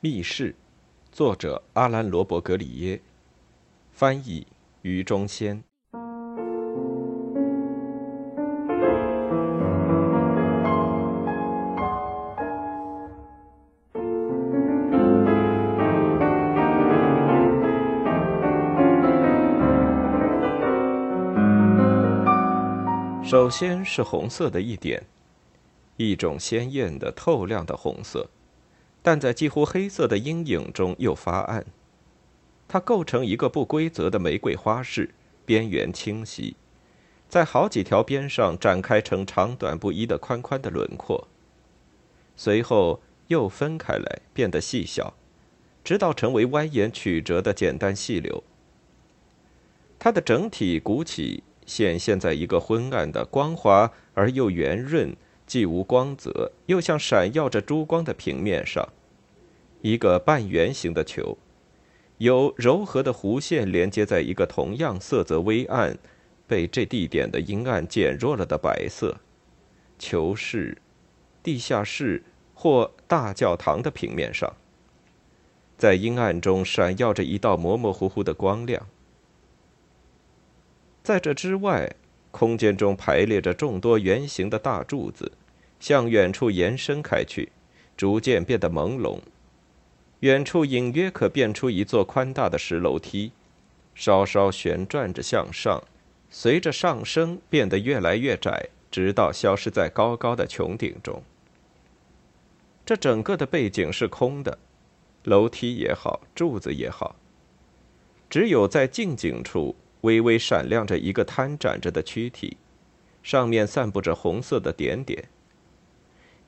密室，作者阿兰·罗伯格里耶，翻译于中先。首先是红色的一点，一种鲜艳的、透亮的红色。但在几乎黑色的阴影中又发暗，它构成一个不规则的玫瑰花式，边缘清晰，在好几条边上展开成长短不一的宽宽的轮廓，随后又分开来变得细小，直到成为蜿蜒曲折的简单细流。它的整体鼓起，显现在一个昏暗的、光滑而又圆润、既无光泽又像闪耀着珠光的平面上。一个半圆形的球，由柔和的弧线连接在一个同样色泽微暗、被这地点的阴暗减弱了的白色球室、地下室或大教堂的平面上。在阴暗中闪耀着一道模模糊糊的光亮。在这之外，空间中排列着众多圆形的大柱子，向远处延伸开去，逐渐变得朦胧。远处隐约可辨出一座宽大的石楼梯，稍稍旋转着向上，随着上升变得越来越窄，直到消失在高高的穹顶中。这整个的背景是空的，楼梯也好，柱子也好，只有在近景处微微闪亮着一个摊展着的躯体，上面散布着红色的点点，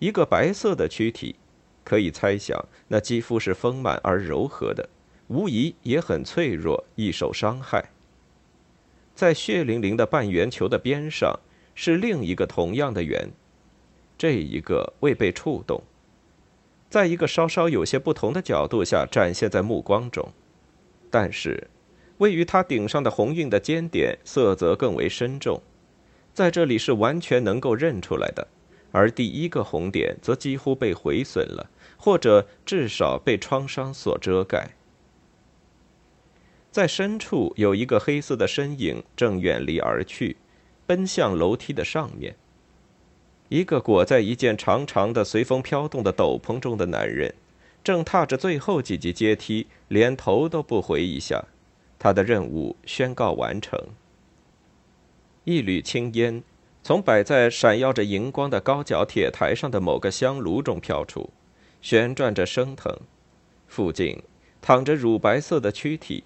一个白色的躯体。可以猜想，那肌肤是丰满而柔和的，无疑也很脆弱，易受伤害。在血淋淋的半圆球的边上，是另一个同样的圆，这一个未被触动，在一个稍稍有些不同的角度下展现在目光中，但是，位于它顶上的红晕的尖点色泽更为深重，在这里是完全能够认出来的。而第一个红点则几乎被毁损了，或者至少被创伤所遮盖。在深处有一个黑色的身影正远离而去，奔向楼梯的上面。一个裹在一件长长的、随风飘动的斗篷中的男人，正踏着最后几级阶梯，连头都不回一下。他的任务宣告完成。一缕青烟。从摆在闪耀着荧光的高脚铁台上的某个香炉中飘出，旋转着升腾。附近躺着乳白色的躯体，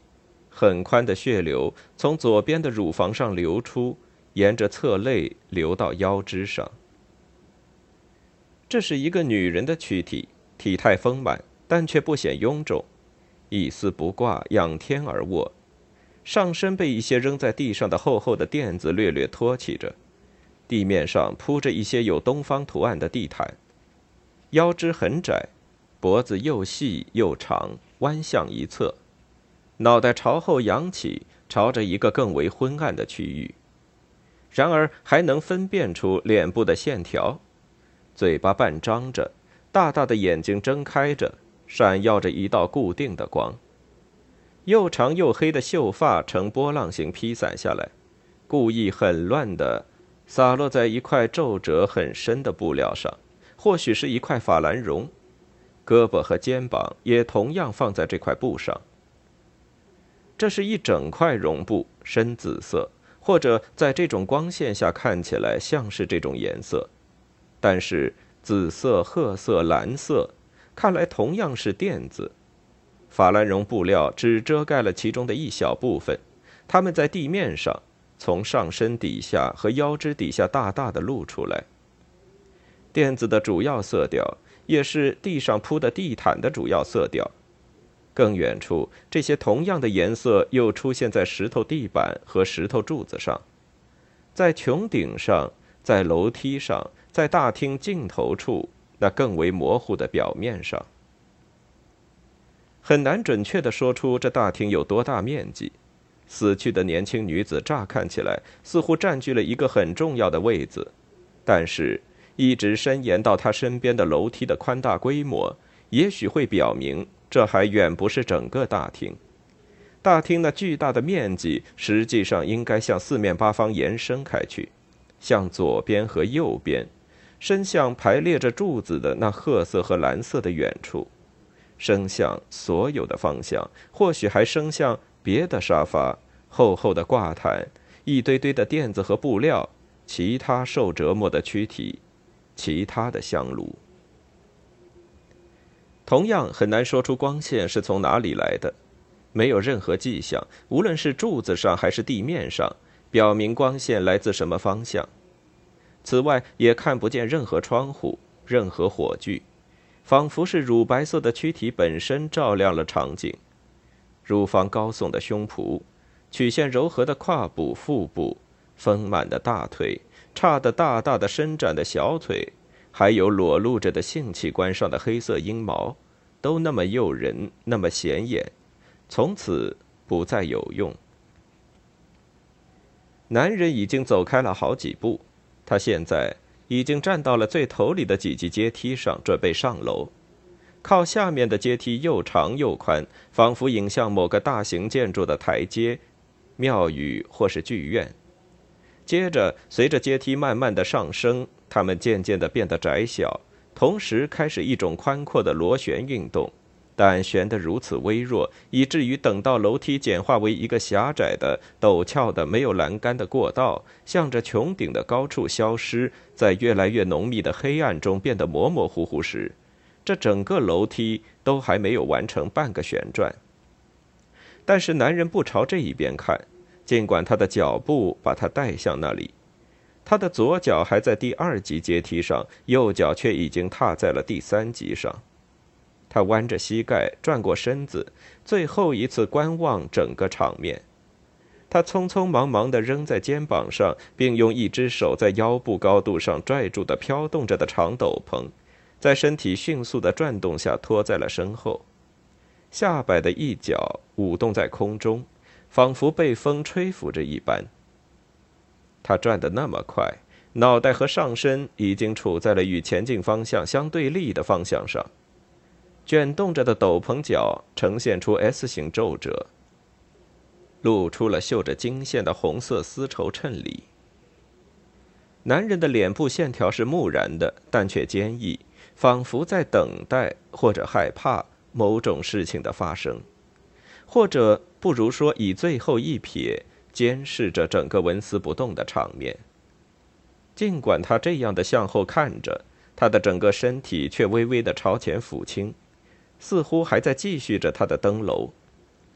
很宽的血流从左边的乳房上流出，沿着侧肋流到腰肢上。这是一个女人的躯体，体态丰满，但却不显臃肿，一丝不挂，仰天而卧，上身被一些扔在地上的厚厚的垫子略略托起着。地面上铺着一些有东方图案的地毯，腰肢很窄，脖子又细又长，弯向一侧，脑袋朝后仰起，朝着一个更为昏暗的区域。然而还能分辨出脸部的线条，嘴巴半张着，大大的眼睛睁开着，闪耀着一道固定的光。又长又黑的秀发呈波浪形披散下来，故意很乱的。洒落在一块皱褶很深的布料上，或许是一块法兰绒，胳膊和肩膀也同样放在这块布上。这是一整块绒布，深紫色，或者在这种光线下看起来像是这种颜色，但是紫色、褐色、蓝色，看来同样是垫子。法兰绒布料只遮盖了其中的一小部分，它们在地面上。从上身底下和腰肢底下大大的露出来。垫子的主要色调也是地上铺的地毯的主要色调。更远处，这些同样的颜色又出现在石头地板和石头柱子上，在穹顶上，在楼梯上，在大厅尽头处那更为模糊的表面上。很难准确的说出这大厅有多大面积。死去的年轻女子乍看起来似乎占据了一个很重要的位子，但是，一直伸延到她身边的楼梯的宽大规模，也许会表明这还远不是整个大厅。大厅那巨大的面积，实际上应该向四面八方延伸开去，向左边和右边，伸向排列着柱子的那褐色和蓝色的远处，伸向所有的方向，或许还伸向别的沙发、厚厚的挂毯、一堆堆的垫子和布料、其他受折磨的躯体、其他的香炉。同样很难说出光线是从哪里来的。没有任何迹象，无论是柱子上还是地面上，表明光线来自什么方向。此外，也看不见任何窗户、任何火炬，仿佛是乳白色的躯体本身照亮了场景。乳房高耸的胸脯，曲线柔和的胯部、腹部，丰满的大腿，叉得大大的伸展的小腿，还有裸露着的性器官上的黑色阴毛，都那么诱人，那么显眼。从此不再有用。男人已经走开了好几步，他现在已经站到了最头里的几级阶梯上，准备上楼。靠下面的阶梯又长又宽，仿佛引向某个大型建筑的台阶、庙宇或是剧院。接着，随着阶梯慢慢的上升，它们渐渐的变得窄小，同时开始一种宽阔的螺旋运动。但旋得如此微弱，以至于等到楼梯简化为一个狭窄的、陡峭的、没有栏杆的过道，向着穹顶的高处消失，在越来越浓密的黑暗中变得模模糊糊时，这整个楼梯都还没有完成半个旋转。但是男人不朝这一边看，尽管他的脚步把他带向那里，他的左脚还在第二级阶梯上，右脚却已经踏在了第三级上。他弯着膝盖，转过身子，最后一次观望整个场面。他匆匆忙忙地扔在肩膀上，并用一只手在腰部高度上拽住的飘动着的长斗篷，在身体迅速的转动下拖在了身后。下摆的一角舞动在空中，仿佛被风吹拂着一般。他转得那么快，脑袋和上身已经处在了与前进方向相对立的方向上。卷动着的斗篷角呈现出 S 型皱褶，露出了绣着金线的红色丝绸衬里。男人的脸部线条是木然的，但却坚毅，仿佛在等待或者害怕某种事情的发生，或者不如说以最后一瞥监视着整个纹丝不动的场面。尽管他这样的向后看着，他的整个身体却微微的朝前俯倾。似乎还在继续着他的登楼，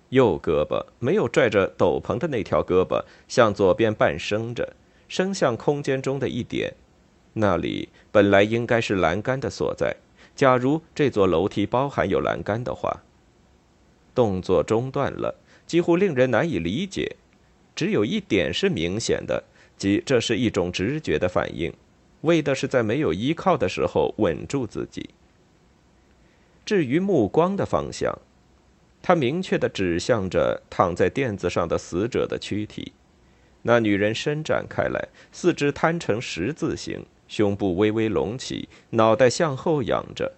右胳膊没有拽着斗篷的那条胳膊向左边半伸着，伸向空间中的一点，那里本来应该是栏杆的所在。假如这座楼梯包含有栏杆的话，动作中断了，几乎令人难以理解。只有一点是明显的，即这是一种直觉的反应，为的是在没有依靠的时候稳住自己。至于目光的方向，他明确地指向着躺在垫子上的死者的躯体。那女人伸展开来，四肢摊成十字形，胸部微微隆起，脑袋向后仰着。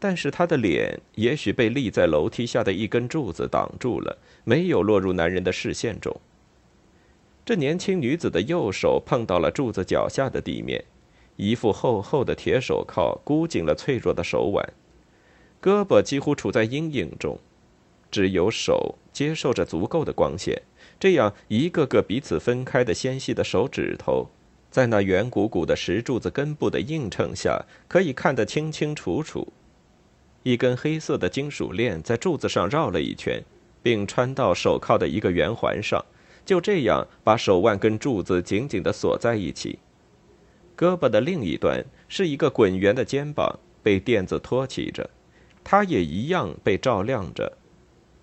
但是她的脸也许被立在楼梯下的一根柱子挡住了，没有落入男人的视线中。这年轻女子的右手碰到了柱子脚下的地面，一副厚厚的铁手铐箍紧了脆弱的手腕。胳膊几乎处在阴影中，只有手接受着足够的光线。这样，一个个彼此分开的纤细的手指头，在那圆鼓鼓的石柱子根部的映衬下，可以看得清清楚楚。一根黑色的金属链在柱子上绕了一圈，并穿到手铐的一个圆环上，就这样把手腕跟柱子紧紧地锁在一起。胳膊的另一端是一个滚圆的肩膀，被垫子托起着。它也一样被照亮着，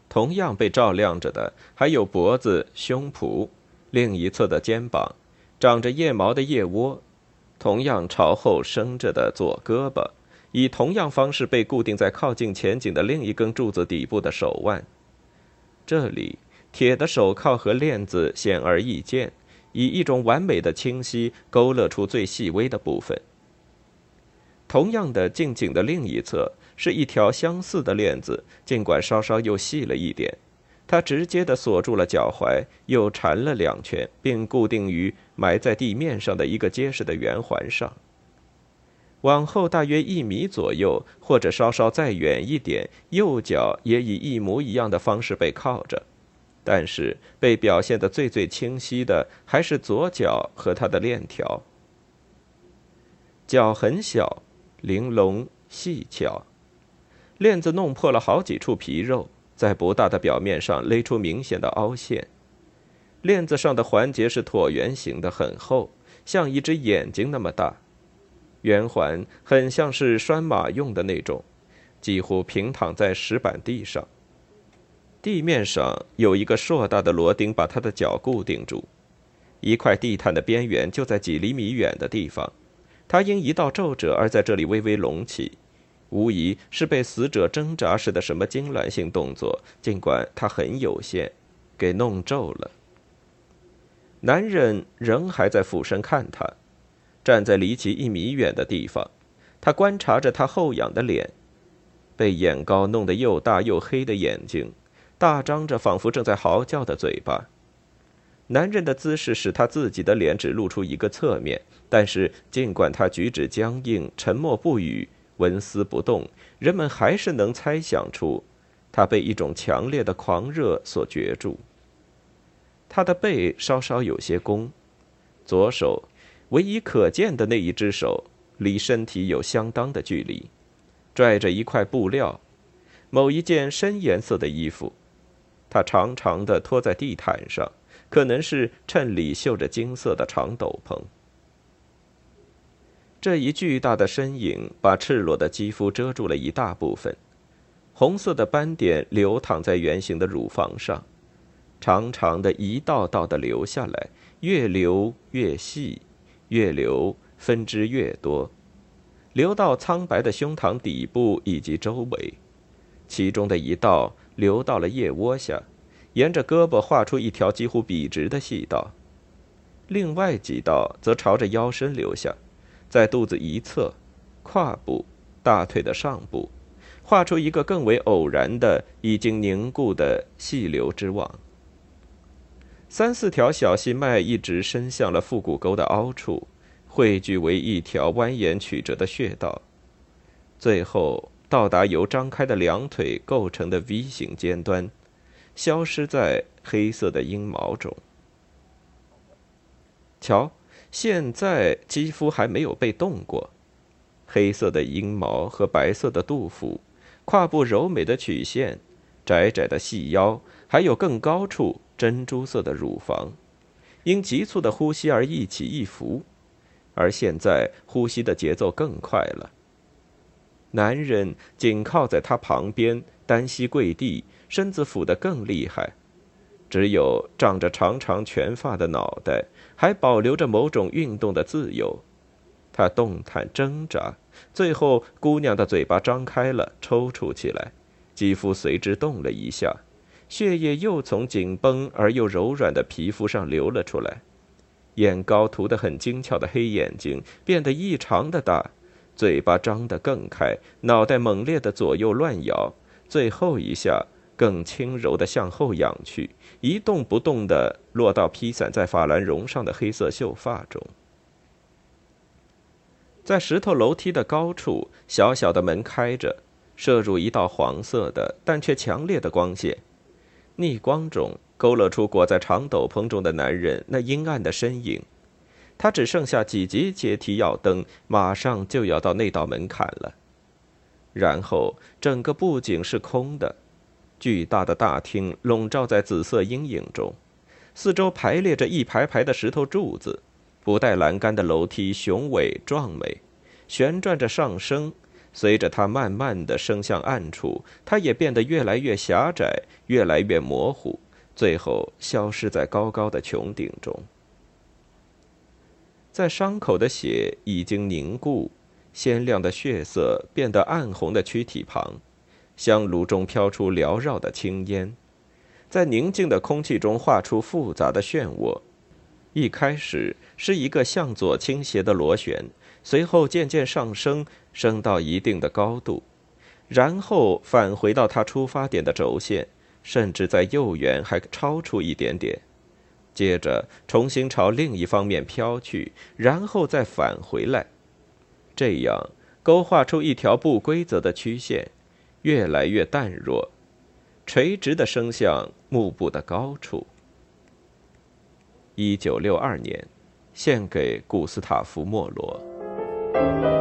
同样被照亮着的还有脖子、胸脯，另一侧的肩膀，长着腋毛的腋窝，同样朝后伸着的左胳膊，以同样方式被固定在靠近前颈的另一根柱子底部的手腕。这里，铁的手铐和链子显而易见，以一种完美的清晰勾勒出最细微的部分。同样的，近颈的另一侧。是一条相似的链子，尽管稍稍又细了一点。他直接地锁住了脚踝，又缠了两圈，并固定于埋在地面上的一个结实的圆环上。往后大约一米左右，或者稍稍再远一点，右脚也以一模一样的方式被靠着，但是被表现得最最清晰的还是左脚和他的链条。脚很小，玲珑细巧，链子弄破了好几处皮肉。在不大的表面上勒出明显的凹陷，链子上的环节是椭圆形的，很厚，像一只眼睛那么大。圆环很像是拴马用的那种，几乎平躺在石板地上。地面上有一个硕大的螺钉把他的脚固定住，一块地毯的边缘就在几厘米远的地方，他因一道皱褶而在这里微微隆起。无疑是被死者挣扎时的什么痉挛性动作，尽管它很有限，给弄皱了。男人仍还在俯身看他，站在离其一米远的地方，他观察着他后仰的脸，被眼膏弄得又大又黑的眼睛，大张着仿佛正在嚎叫的嘴巴。男人的姿势使他自己的脸只露出一个侧面，但是尽管他举止僵硬，沉默不语。纹丝不动，人们还是能猜想出，他被一种强烈的狂热所攫住。他的背稍稍有些弓，左手唯一可见的那一只手离身体有相当的距离，拽着一块布料，某一件深颜色的衣服，他长长的拖在地毯上，可能是衬里绣着金色的长斗篷。这一巨大的身影把赤裸的肌肤遮住了一大部分，红色的斑点流淌在圆形的乳房上，长长的一道道的流下来，越流越细，越流分支越多，流到苍白的胸膛底部以及周围，其中的一道流到了腋窝下，沿着胳膊画出一条几乎笔直的细道，另外几道则朝着腰身流下。在肚子一侧、胯部、大腿的上部，画出一个更为偶然的、已经凝固的细流之网。三四条小细脉一直伸向了腹股沟的凹处，汇聚为一条蜿蜒曲折的穴道，最后到达由张开的两腿构成的 V 型尖端，消失在黑色的阴毛中。瞧。现在肌肤还没有被动过，黑色的阴毛和白色的肚腹，胯部柔美的曲线，窄窄的细腰，还有更高处珍珠色的乳房，因急促的呼吸而一起一伏，而现在呼吸的节奏更快了。男人紧靠在他旁边，单膝跪地，身子俯得更厉害。只有长着长长全发的脑袋，还保留着某种运动的自由。他动弹挣扎，最后姑娘的嘴巴张开了，抽搐起来，肌肤随之动了一下，血液又从紧绷而又柔软的皮肤上流了出来。眼膏涂得很精巧的黑眼睛变得异常的大，嘴巴张得更开，脑袋猛烈的左右乱摇，最后一下。更轻柔地向后仰去，一动不动地落到披散在法兰绒上的黑色秀发中。在石头楼梯的高处，小小的门开着，射入一道黄色的但却强烈的光线，逆光中勾勒出裹在长斗篷中的男人那阴暗的身影。他只剩下几级阶梯要登，马上就要到那道门槛了。然后整个布景是空的。巨大的大厅笼罩在紫色阴影中，四周排列着一排排的石头柱子，不带栏杆的楼梯雄伟壮美，旋转着上升。随着它慢慢的升向暗处，它也变得越来越狭窄，越来越模糊，最后消失在高高的穹顶中。在伤口的血已经凝固，鲜亮的血色变得暗红的躯体旁。香炉中飘出缭绕的青烟，在宁静的空气中画出复杂的漩涡。一开始是一个向左倾斜的螺旋，随后渐渐上升，升到一定的高度，然后返回到它出发点的轴线，甚至在右缘还超出一点点，接着重新朝另一方面飘去，然后再返回来，这样勾画出一条不规则的曲线，越来越淡弱，垂直的升向幕布的高处。一九六二年，献给古斯塔夫·莫罗。